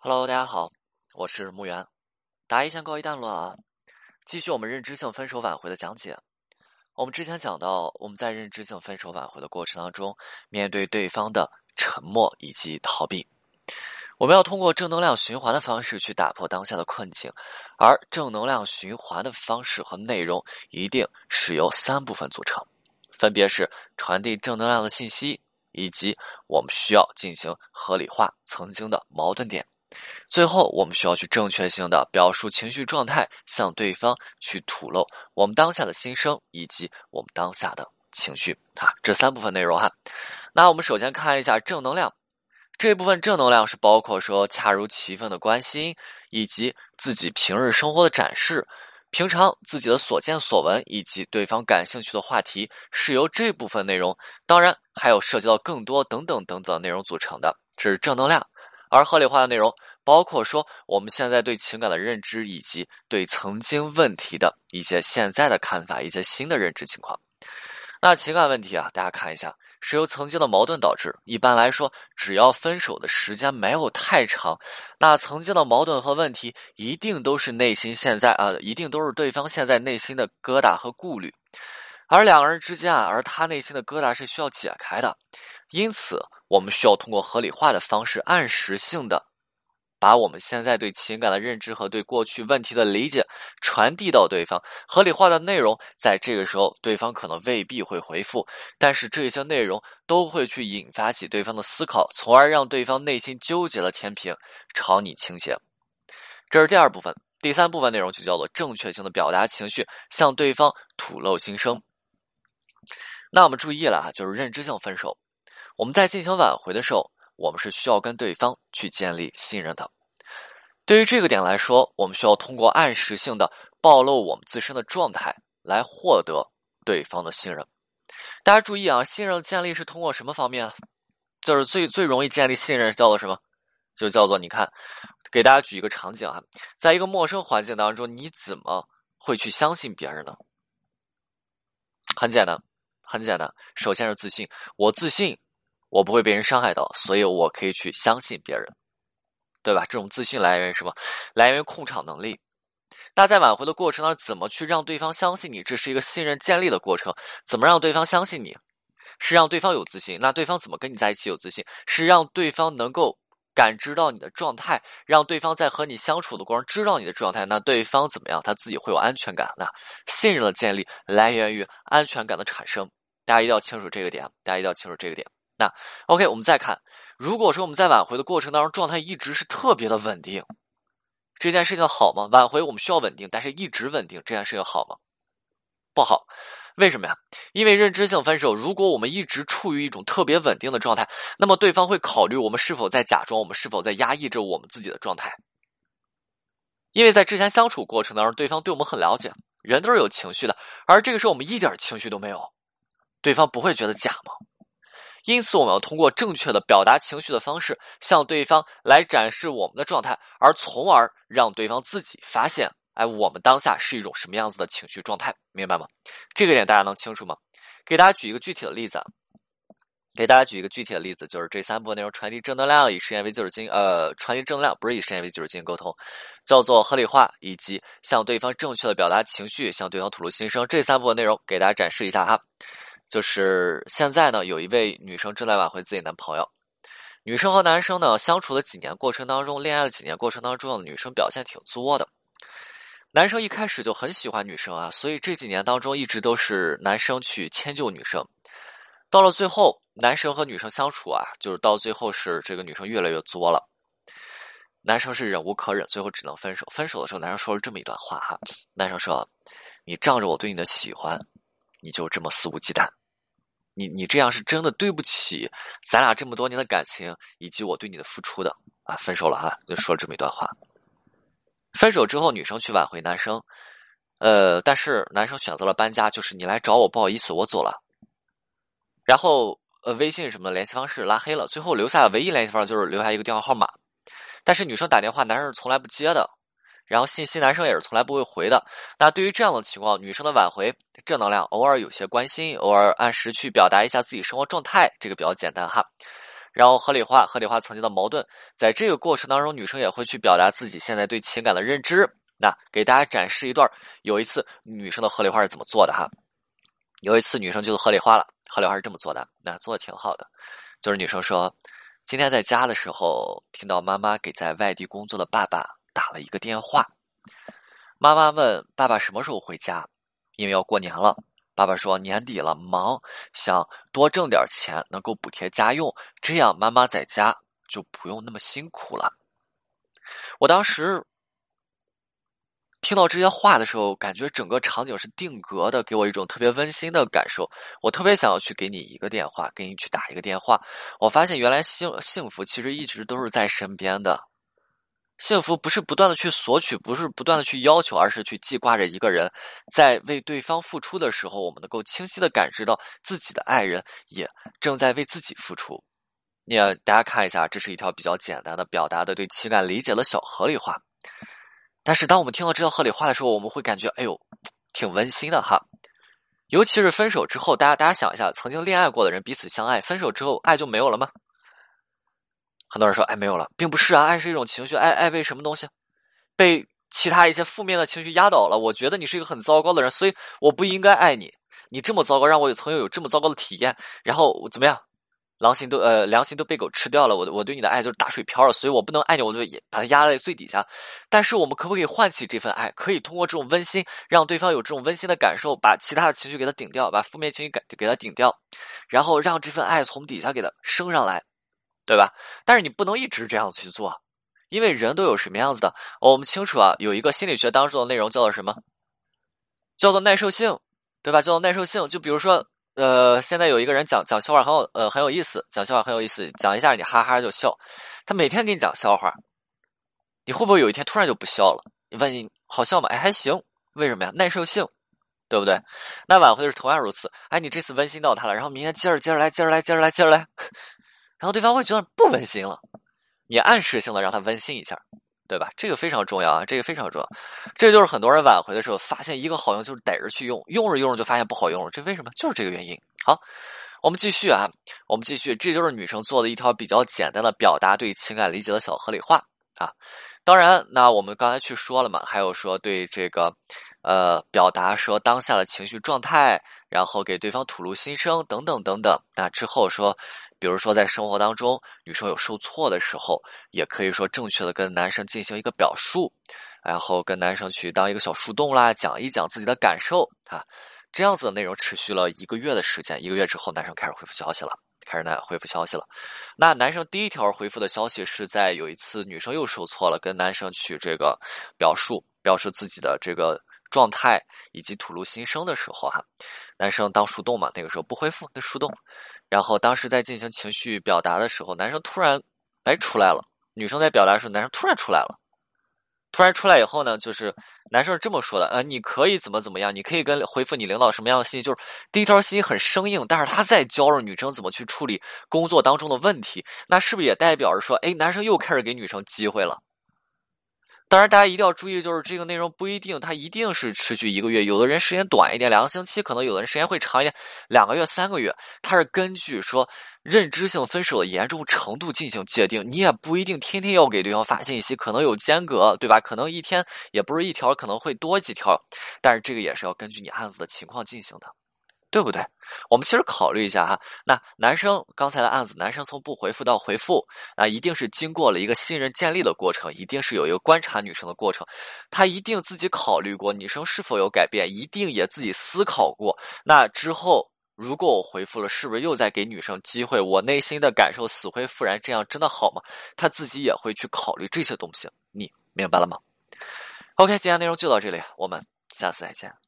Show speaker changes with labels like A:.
A: Hello，大家好，我是木源。答疑先告一段落啊，继续我们认知性分手挽回的讲解。我们之前讲到，我们在认知性分手挽回的过程当中，面对对方的沉默以及逃避，我们要通过正能量循环的方式去打破当下的困境。而正能量循环的方式和内容，一定是由三部分组成，分别是传递正能量的信息，以及我们需要进行合理化曾经的矛盾点。最后，我们需要去正确性的表述情绪状态，向对方去吐露我们当下的心声以及我们当下的情绪啊，这三部分内容哈。那我们首先看一下正能量这部分，正能量是包括说恰如其分的关心，以及自己平日生活的展示，平常自己的所见所闻，以及对方感兴趣的话题，是由这部分内容，当然还有涉及到更多等等等等内容组成的，这是正能量。而合理化的内容包括说我们现在对情感的认知，以及对曾经问题的一些现在的看法，一些新的认知情况。那情感问题啊，大家看一下，是由曾经的矛盾导致。一般来说，只要分手的时间没有太长，那曾经的矛盾和问题一定都是内心现在啊，一定都是对方现在内心的疙瘩和顾虑。而两个人之间啊，而他内心的疙瘩是需要解开的，因此。我们需要通过合理化的方式，按时性的把我们现在对情感的认知和对过去问题的理解传递到对方。合理化的内容，在这个时候，对方可能未必会回复，但是这些内容都会去引发起对方的思考，从而让对方内心纠结的天平朝你倾斜。这是第二部分，第三部分内容就叫做正确性的表达情绪，向对方吐露心声。那我们注意了啊，就是认知性分手。我们在进行挽回的时候，我们是需要跟对方去建立信任的。对于这个点来说，我们需要通过暗示性的暴露我们自身的状态，来获得对方的信任。大家注意啊，信任建立是通过什么方面？就是最最容易建立信任叫做什么？就叫做你看，给大家举一个场景啊，在一个陌生环境当中，你怎么会去相信别人呢？很简单，很简单，首先是自信，我自信。我不会被人伤害到，所以我可以去相信别人，对吧？这种自信来源于什么？来源于控场能力。那在挽回的过程当中，怎么去让对方相信你？这是一个信任建立的过程。怎么让对方相信你？是让对方有自信。那对方怎么跟你在一起有自信？是让对方能够感知到你的状态，让对方在和你相处的过程知道你的状态。那对方怎么样？他自己会有安全感。那信任的建立来源于安全感的产生。大家一定要清楚这个点。大家一定要清楚这个点。那 OK，我们再看，如果说我们在挽回的过程当中状态一直是特别的稳定，这件事情好吗？挽回我们需要稳定，但是一直稳定这件事情好吗？不好，为什么呀？因为认知性分手，如果我们一直处于一种特别稳定的状态，那么对方会考虑我们是否在假装，我们是否在压抑着我们自己的状态。因为在之前相处过程当中，对方对我们很了解，人都是有情绪的，而这个时候我们一点情绪都没有，对方不会觉得假吗？因此，我们要通过正确的表达情绪的方式，向对方来展示我们的状态，而从而让对方自己发现，哎，我们当下是一种什么样子的情绪状态，明白吗？这个点大家能清楚吗？给大家举一个具体的例子，给大家举一个具体的例子，就是这三部分内容：传递正能量，以实验为基础进呃，传递正能量不是以实验为基础进行沟通，叫做合理化，以及向对方正确的表达情绪，向对方吐露心声。这三部分内容给大家展示一下哈。就是现在呢，有一位女生正在挽回自己男朋友。女生和男生呢相处了几年过程当中，恋爱了几年过程当中，女生表现挺作的。男生一开始就很喜欢女生啊，所以这几年当中一直都是男生去迁就女生。到了最后，男生和女生相处啊，就是到最后是这个女生越来越作了。男生是忍无可忍，最后只能分手。分手的时候，男生说了这么一段话哈，男生说：“你仗着我对你的喜欢，你就这么肆无忌惮。”你你这样是真的对不起咱俩这么多年的感情以及我对你的付出的啊！分手了啊，就说了这么一段话。分手之后，女生去挽回男生，呃，但是男生选择了搬家，就是你来找我，不好意思，我走了。然后呃，微信什么的联系方式拉黑了，最后留下唯一联系方式就是留下一个电话号码，但是女生打电话，男生从来不接的。然后信息男生也是从来不会回的。那对于这样的情况，女生的挽回正能量，偶尔有些关心，偶尔按时去表达一下自己生活状态，这个比较简单哈。然后合理化合理化曾经的矛盾，在这个过程当中，女生也会去表达自己现在对情感的认知。那给大家展示一段，有一次女生的合理化是怎么做的哈？有一次女生就是合理化了，合理化是这么做的，那做的挺好的，就是女生说，今天在家的时候听到妈妈给在外地工作的爸爸打了一个电话，妈妈问爸爸什么时候回家，因为要过年了。爸爸说年底了，忙，想多挣点钱，能够补贴家用，这样妈妈在家就不用那么辛苦了。我当时听到这些话的时候，感觉整个场景是定格的，给我一种特别温馨的感受。我特别想要去给你一个电话，给你去打一个电话。我发现原来幸幸福其实一直都是在身边的。幸福不是不断的去索取，不是不断的去要求，而是去记挂着一个人，在为对方付出的时候，我们能够清晰的感知到自己的爱人也正在为自己付出。你大家看一下，这是一条比较简单的表达的对情感理解的小合理化。但是当我们听到这条合理化的时候，我们会感觉，哎呦，挺温馨的哈。尤其是分手之后，大家大家想一下，曾经恋爱过的人彼此相爱，分手之后爱就没有了吗？很多人说爱没有了，并不是啊，爱是一种情绪，爱爱被什么东西，被其他一些负面的情绪压倒了。我觉得你是一个很糟糕的人，所以我不应该爱你。你这么糟糕，让我有曾经有这么糟糕的体验，然后怎么样，良心都呃良心都被狗吃掉了。我我对你的爱就是打水漂了，所以我不能爱你，我就把它压在最底下。但是我们可不可以唤起这份爱？可以通过这种温馨，让对方有这种温馨的感受，把其他的情绪给他顶掉，把负面情绪给给他顶掉，然后让这份爱从底下给他升上来。对吧？但是你不能一直这样去做，因为人都有什么样子的，我们清楚啊。有一个心理学当中的内容叫做什么？叫做耐受性，对吧？叫做耐受性。就比如说，呃，现在有一个人讲讲笑话很有呃很有意思，讲笑话很有意思，讲一下你哈哈就笑。他每天给你讲笑话，你会不会有一天突然就不笑了？你问你好笑吗？哎，还行。为什么呀？耐受性，对不对？那挽回是同样如此。哎，你这次温馨到他了，然后明天接着接着来，接着来，接着来，接着来。然后对方会觉得不温馨了，你暗示性的让他温馨一下，对吧？这个非常重要啊，这个非常重要。这就是很多人挽回的时候发现一个好用，就是逮着去用，用着用着就发现不好用了。这为什么？就是这个原因。好，我们继续啊，我们继续。这就是女生做的一条比较简单的表达对情感理解的小合理化啊。当然，那我们刚才去说了嘛，还有说对这个呃表达说当下的情绪状态，然后给对方吐露心声等等等等。那之后说。比如说，在生活当中，女生有受挫的时候，也可以说正确的跟男生进行一个表述，然后跟男生去当一个小树洞啦，讲一讲自己的感受啊。这样子的内容持续了一个月的时间，一个月之后，男生开始回复消息了，开始呢回复消息了。那男生第一条回复的消息是在有一次女生又受挫了，跟男生去这个表述，表示自己的这个状态以及吐露心声的时候哈，男生当树洞嘛，那个时候不回复，那树洞。然后当时在进行情绪表达的时候，男生突然哎出来了，女生在表达的时候，男生突然出来了。突然出来以后呢，就是男生是这么说的：呃，你可以怎么怎么样，你可以跟回复你领导什么样的信息？就是第一条信息很生硬，但是他在教着女生怎么去处理工作当中的问题。那是不是也代表着说，哎，男生又开始给女生机会了？当然，大家一定要注意，就是这个内容不一定，它一定是持续一个月。有的人时间短一点，两个星期；可能有的人时间会长一点，两个月、三个月。它是根据说认知性分手的严重程度进行界定。你也不一定天天要给对方发信息，可能有间隔，对吧？可能一天也不是一条，可能会多几条。但是这个也是要根据你案子的情况进行的。对不对？我们其实考虑一下哈，那男生刚才的案子，男生从不回复到回复啊，一定是经过了一个信任建立的过程，一定是有一个观察女生的过程，他一定自己考虑过女生是否有改变，一定也自己思考过。那之后，如果我回复了，是不是又在给女生机会？我内心的感受死灰复燃，这样真的好吗？他自己也会去考虑这些东西，你明白了吗？OK，今天内容就到这里，我们下次再见。